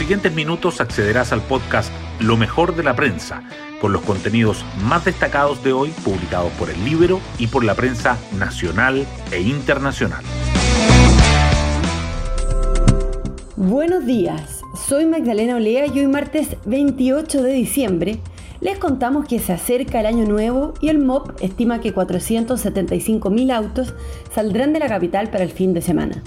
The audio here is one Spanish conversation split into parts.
siguientes minutos accederás al podcast Lo mejor de la prensa, con los contenidos más destacados de hoy publicados por el Libro y por la prensa nacional e internacional. Buenos días, soy Magdalena Olea y hoy martes 28 de diciembre les contamos que se acerca el año nuevo y el MOP estima que 475.000 autos saldrán de la capital para el fin de semana.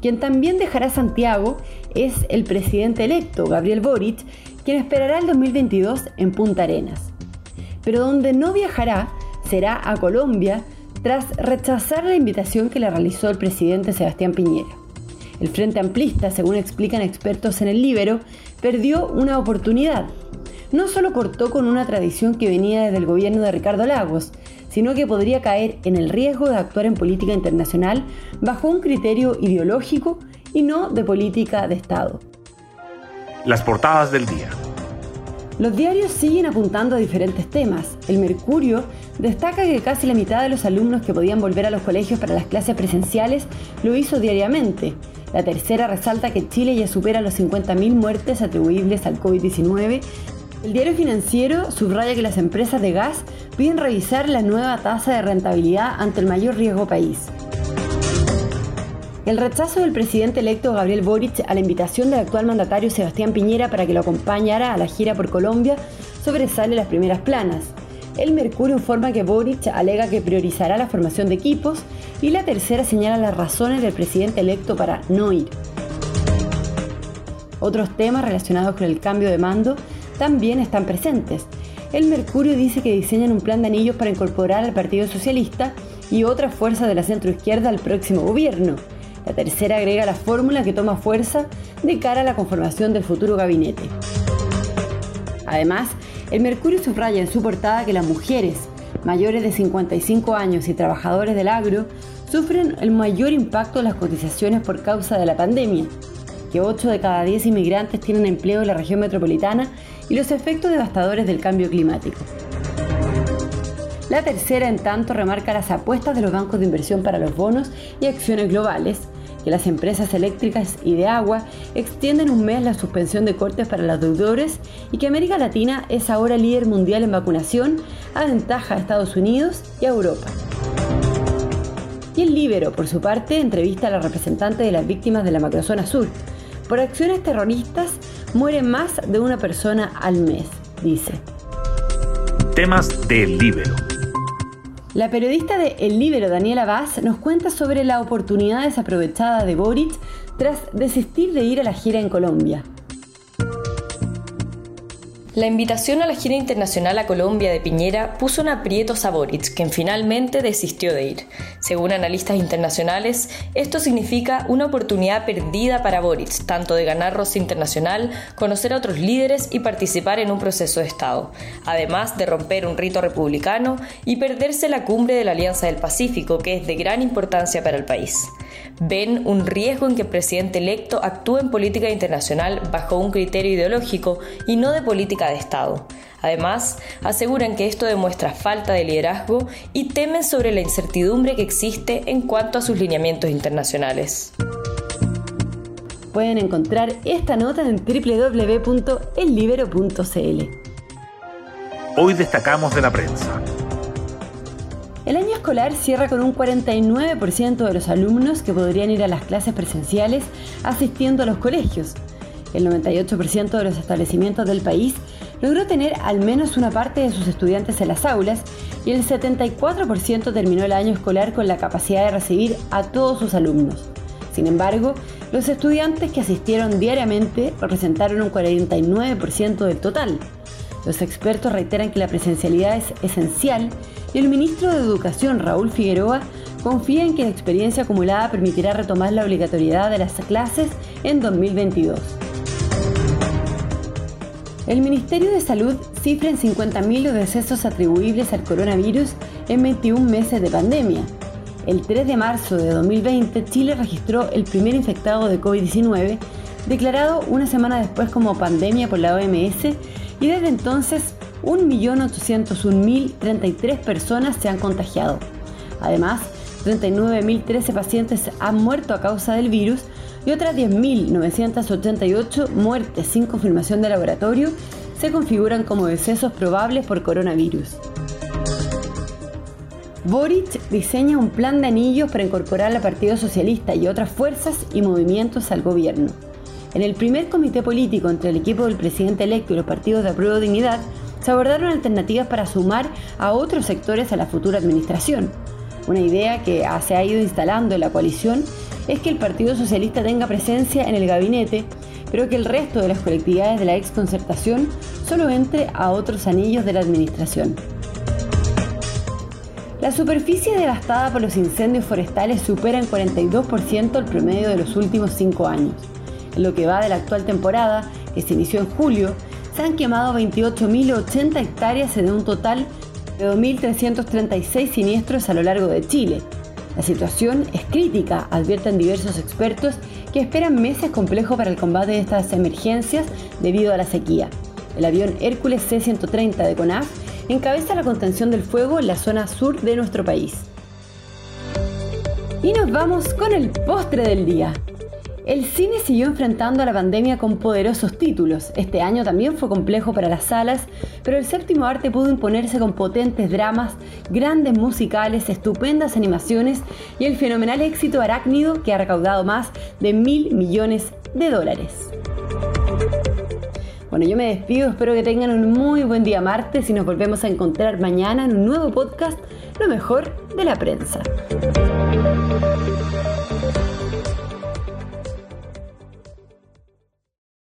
Quien también dejará Santiago es el presidente electo, Gabriel Boric, quien esperará el 2022 en Punta Arenas. Pero donde no viajará será a Colombia tras rechazar la invitación que le realizó el presidente Sebastián Piñera. El Frente Amplista, según explican expertos en el Libero, perdió una oportunidad no solo cortó con una tradición que venía desde el gobierno de Ricardo Lagos, sino que podría caer en el riesgo de actuar en política internacional bajo un criterio ideológico y no de política de Estado. Las portadas del día. Los diarios siguen apuntando a diferentes temas. El Mercurio destaca que casi la mitad de los alumnos que podían volver a los colegios para las clases presenciales lo hizo diariamente. La tercera resalta que Chile ya supera los 50.000 muertes atribuibles al COVID-19 el diario financiero subraya que las empresas de gas piden revisar la nueva tasa de rentabilidad ante el mayor riesgo país. El rechazo del presidente electo Gabriel Boric a la invitación del actual mandatario Sebastián Piñera para que lo acompañara a la gira por Colombia sobresale las primeras planas. El Mercurio informa que Boric alega que priorizará la formación de equipos y la tercera señala las razones del presidente electo para no ir. Otros temas relacionados con el cambio de mando también están presentes. El Mercurio dice que diseñan un plan de anillos para incorporar al Partido Socialista y otra fuerza de la centroizquierda al próximo gobierno. La tercera agrega la fórmula que toma fuerza de cara a la conformación del futuro gabinete. Además, el Mercurio subraya en su portada que las mujeres mayores de 55 años y trabajadores del agro sufren el mayor impacto de las cotizaciones por causa de la pandemia, que 8 de cada 10 inmigrantes tienen empleo en la región metropolitana y los efectos devastadores del cambio climático. La tercera, en tanto, remarca las apuestas de los bancos de inversión para los bonos y acciones globales, que las empresas eléctricas y de agua extienden un mes la suspensión de cortes para los deudores y que América Latina es ahora líder mundial en vacunación, a ventaja a Estados Unidos y a Europa. Y el Libero, por su parte, entrevista a la representante de las víctimas de la macrozona sur. Por acciones terroristas muere más de una persona al mes, dice. Temas del Libero. La periodista de El Libero, Daniela Vaz, nos cuenta sobre la oportunidad desaprovechada de Boric tras desistir de ir a la gira en Colombia. La invitación a la gira internacional a Colombia de Piñera puso un aprieto a Boric, quien finalmente desistió de ir. Según analistas internacionales, esto significa una oportunidad perdida para Boric, tanto de ganar roce internacional, conocer a otros líderes y participar en un proceso de Estado, además de romper un rito republicano y perderse la cumbre de la Alianza del Pacífico, que es de gran importancia para el país. Ven un riesgo en que el presidente electo actúe en política internacional bajo un criterio ideológico y no de política de Estado. Además, aseguran que esto demuestra falta de liderazgo y temen sobre la incertidumbre que existe en cuanto a sus lineamientos internacionales. Pueden encontrar esta nota en www.ellibero.cl. Hoy destacamos de la prensa. Escolar cierra con un 49% de los alumnos que podrían ir a las clases presenciales asistiendo a los colegios. El 98% de los establecimientos del país logró tener al menos una parte de sus estudiantes en las aulas y el 74% terminó el año escolar con la capacidad de recibir a todos sus alumnos. Sin embargo, los estudiantes que asistieron diariamente representaron un 49% del total. Los expertos reiteran que la presencialidad es esencial y el ministro de Educación, Raúl Figueroa, confía en que la experiencia acumulada permitirá retomar la obligatoriedad de las clases en 2022. El Ministerio de Salud cifra en 50.000 los decesos atribuibles al coronavirus en 21 meses de pandemia. El 3 de marzo de 2020, Chile registró el primer infectado de COVID-19, declarado una semana después como pandemia por la OMS, y desde entonces 1.801.033 personas se han contagiado. Además, 239.013 pacientes han muerto a causa del virus y otras 10.988 muertes sin confirmación de laboratorio se configuran como decesos probables por coronavirus. Boric diseña un plan de anillos para incorporar al Partido Socialista y otras fuerzas y movimientos al gobierno. En el primer comité político entre el equipo del presidente electo y los partidos de apruebo dignidad, se abordaron alternativas para sumar a otros sectores a la futura administración. Una idea que se ha ido instalando en la coalición es que el Partido Socialista tenga presencia en el gabinete, pero que el resto de las colectividades de la exconcertación solo entre a otros anillos de la administración. La superficie devastada por los incendios forestales supera en 42% el promedio de los últimos cinco años. En lo que va de la actual temporada, que se inició en julio, se han quemado 28.080 hectáreas de un total de 2.336 siniestros a lo largo de Chile. La situación es crítica, advierten diversos expertos que esperan meses complejos para el combate de estas emergencias debido a la sequía. El avión Hércules C-130 de CONAF encabeza la contención del fuego en la zona sur de nuestro país. Y nos vamos con el postre del día. El cine siguió enfrentando a la pandemia con poderosos títulos. Este año también fue complejo para las salas, pero el séptimo arte pudo imponerse con potentes dramas, grandes musicales, estupendas animaciones y el fenomenal éxito arácnido que ha recaudado más de mil millones de dólares. Bueno, yo me despido, espero que tengan un muy buen día martes y nos volvemos a encontrar mañana en un nuevo podcast, Lo mejor de la prensa.